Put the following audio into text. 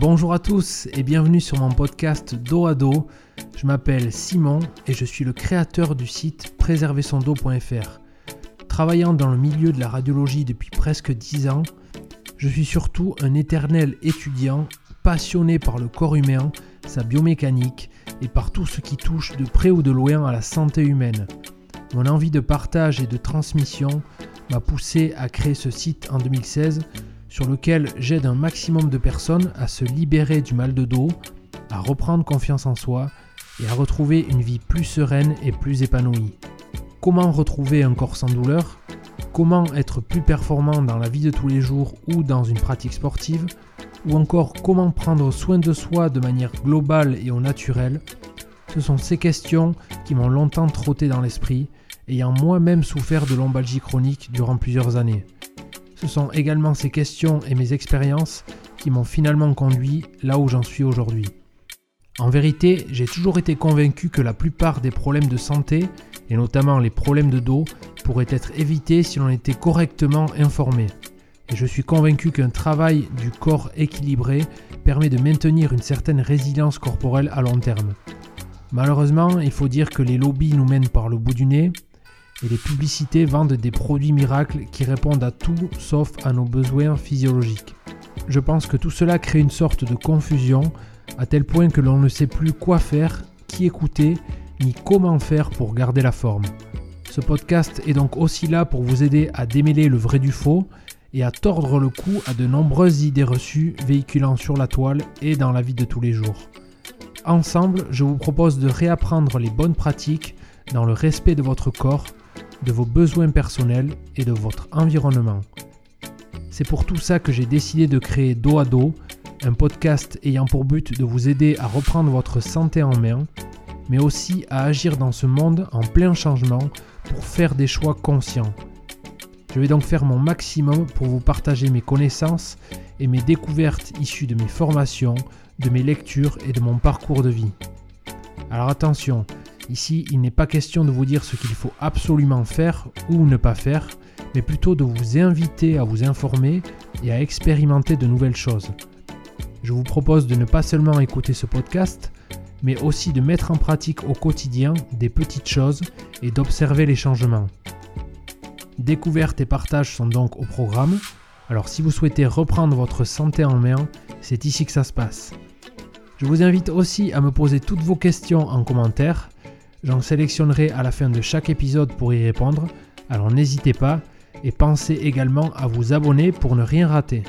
Bonjour à tous et bienvenue sur mon podcast Dos à Dos. Je m'appelle Simon et je suis le créateur du site préserversondos.fr. Travaillant dans le milieu de la radiologie depuis presque 10 ans, je suis surtout un éternel étudiant passionné par le corps humain, sa biomécanique et par tout ce qui touche de près ou de loin à la santé humaine. Mon envie de partage et de transmission m'a poussé à créer ce site en 2016 sur lequel j'aide un maximum de personnes à se libérer du mal de dos, à reprendre confiance en soi et à retrouver une vie plus sereine et plus épanouie. Comment retrouver un corps sans douleur? Comment être plus performant dans la vie de tous les jours ou dans une pratique sportive? Ou encore comment prendre soin de soi de manière globale et au naturel? Ce sont ces questions qui m'ont longtemps trotté dans l'esprit, ayant moi-même souffert de lombalgie chronique durant plusieurs années. Ce sont également ces questions et mes expériences qui m'ont finalement conduit là où j'en suis aujourd'hui. En vérité, j'ai toujours été convaincu que la plupart des problèmes de santé, et notamment les problèmes de dos, pourraient être évités si l'on était correctement informé. Et je suis convaincu qu'un travail du corps équilibré permet de maintenir une certaine résilience corporelle à long terme. Malheureusement, il faut dire que les lobbies nous mènent par le bout du nez, et les publicités vendent des produits miracles qui répondent à tout sauf à nos besoins physiologiques. Je pense que tout cela crée une sorte de confusion à tel point que l'on ne sait plus quoi faire, qui écouter, ni comment faire pour garder la forme. Ce podcast est donc aussi là pour vous aider à démêler le vrai du faux et à tordre le cou à de nombreuses idées reçues véhiculant sur la toile et dans la vie de tous les jours. Ensemble, je vous propose de réapprendre les bonnes pratiques dans le respect de votre corps de vos besoins personnels et de votre environnement. C'est pour tout ça que j'ai décidé de créer Dos à Dos, un podcast ayant pour but de vous aider à reprendre votre santé en main, mais aussi à agir dans ce monde en plein changement pour faire des choix conscients. Je vais donc faire mon maximum pour vous partager mes connaissances et mes découvertes issues de mes formations, de mes lectures et de mon parcours de vie. Alors attention, Ici, il n'est pas question de vous dire ce qu'il faut absolument faire ou ne pas faire, mais plutôt de vous inviter à vous informer et à expérimenter de nouvelles choses. Je vous propose de ne pas seulement écouter ce podcast, mais aussi de mettre en pratique au quotidien des petites choses et d'observer les changements. Découvertes et partage sont donc au programme, alors si vous souhaitez reprendre votre santé en main, c'est ici que ça se passe. Je vous invite aussi à me poser toutes vos questions en commentaire J'en sélectionnerai à la fin de chaque épisode pour y répondre, alors n'hésitez pas et pensez également à vous abonner pour ne rien rater.